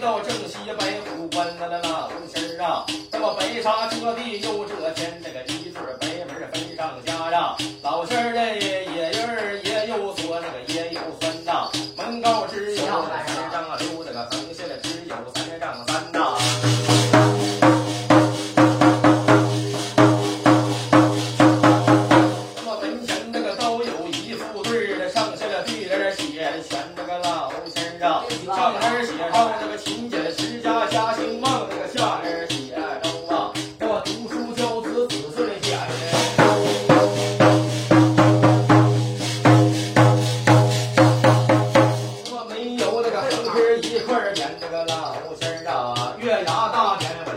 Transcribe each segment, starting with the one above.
到正西白虎关，啦那啦！浑身儿啊，这么白沙遮地又遮天。哥一块儿捻这个老丝儿啊，月牙大捻。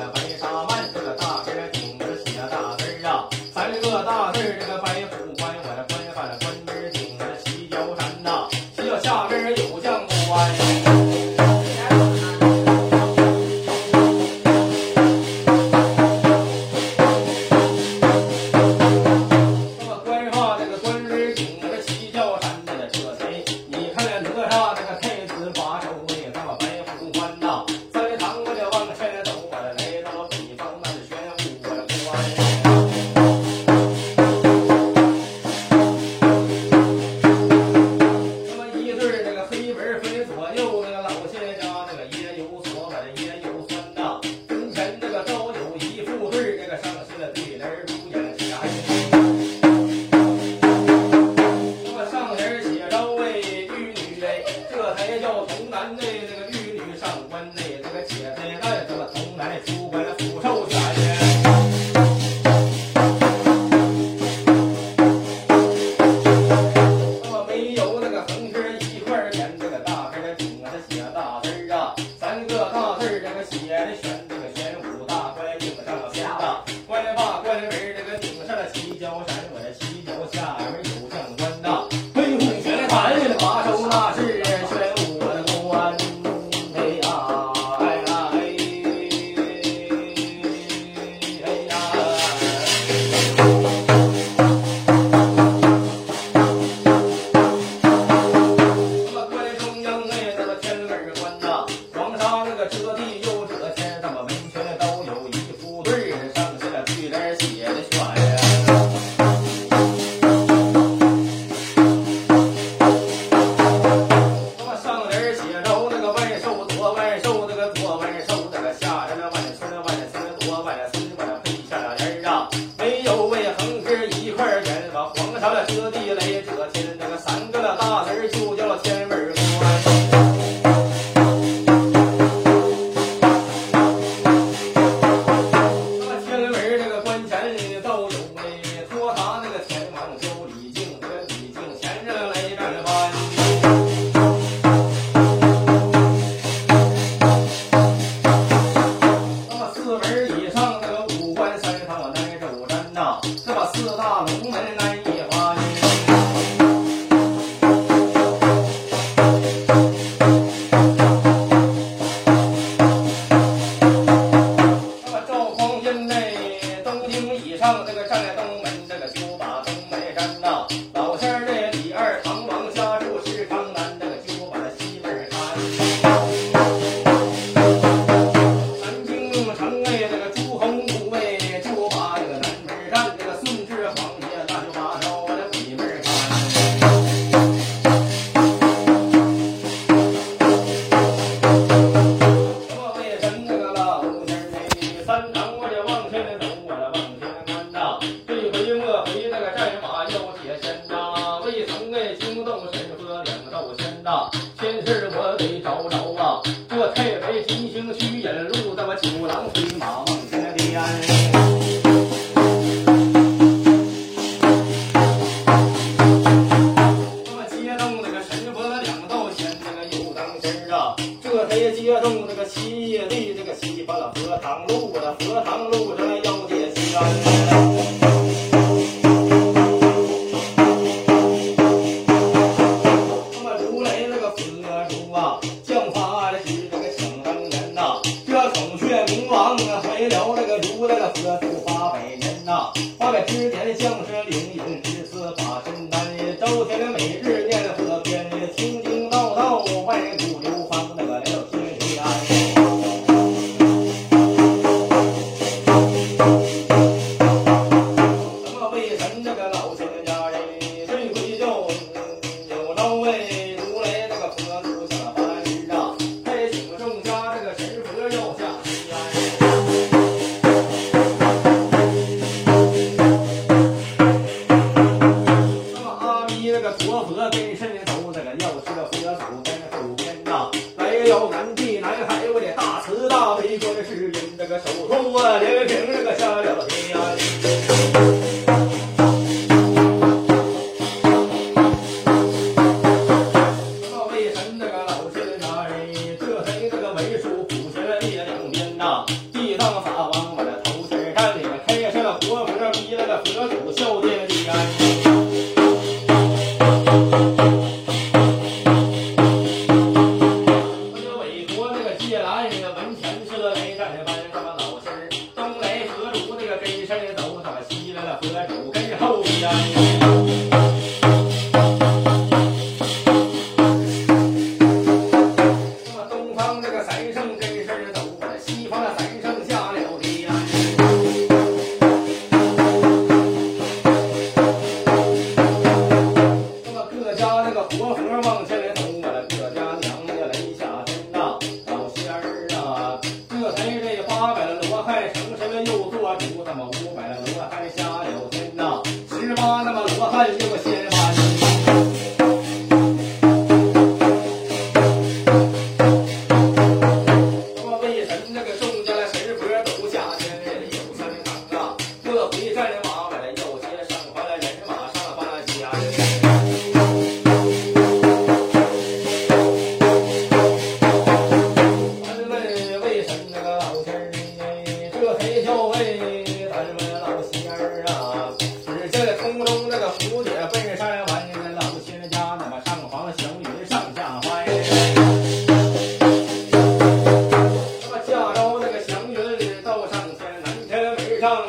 Gracias. 那么五百罗汉下了天呐，十八那么罗汉又个仙。像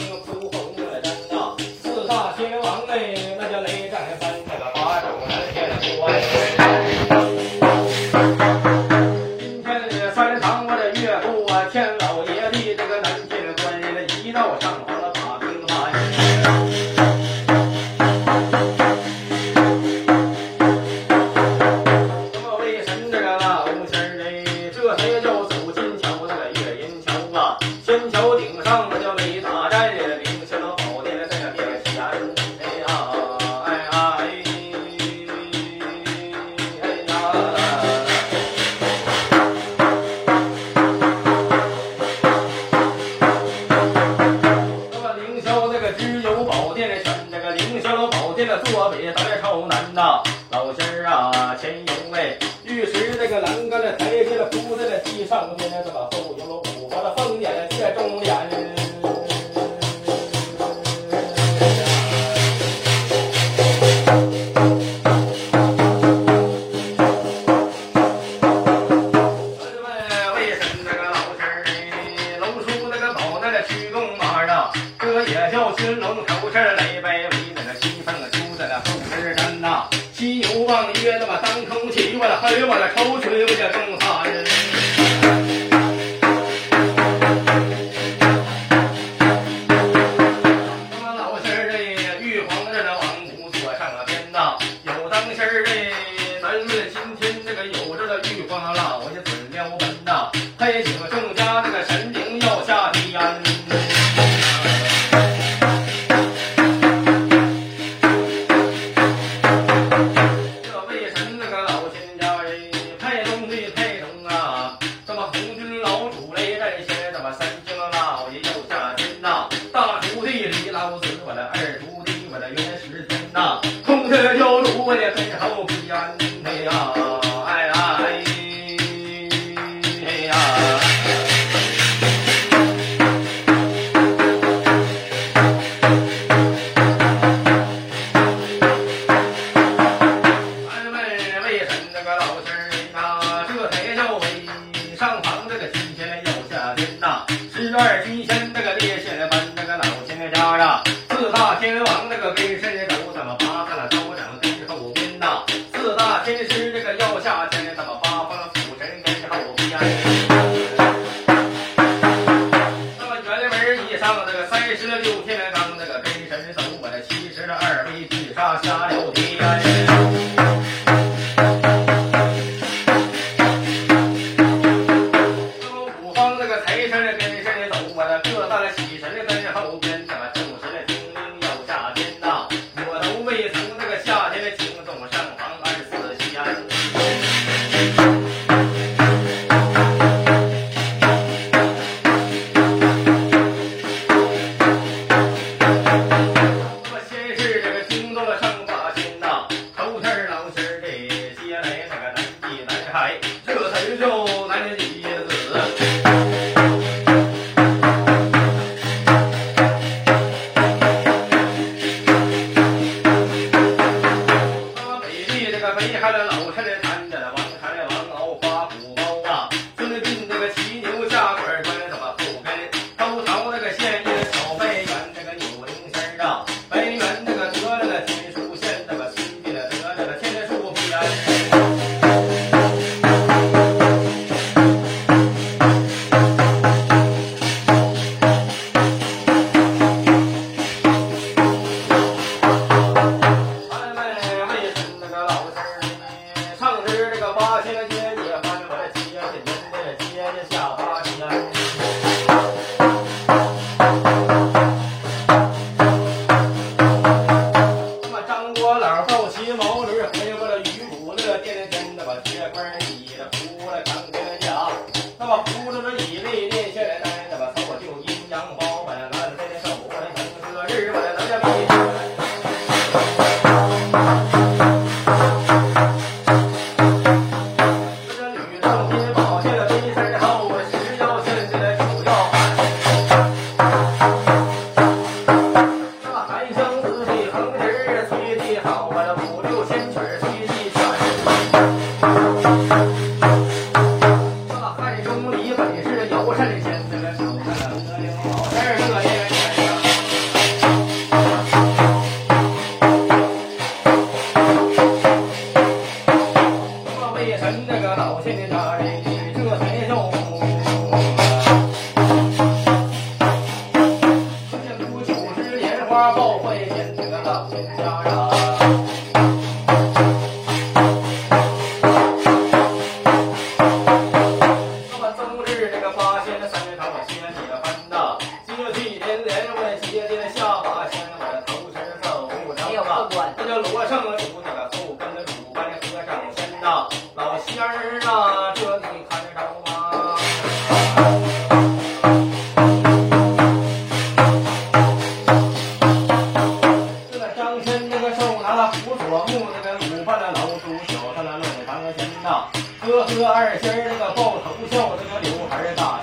又拿了胡索木，那个舞翻了老鼠，小他了弄当心呐！呵呵，二仙儿那个抱头笑，那个刘海儿大。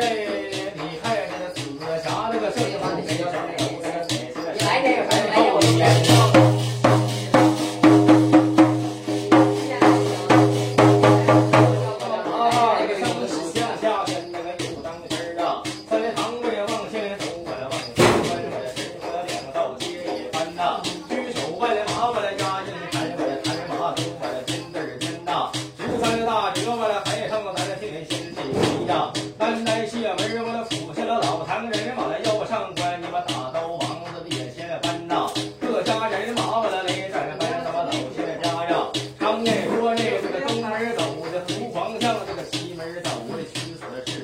儿 Thank you.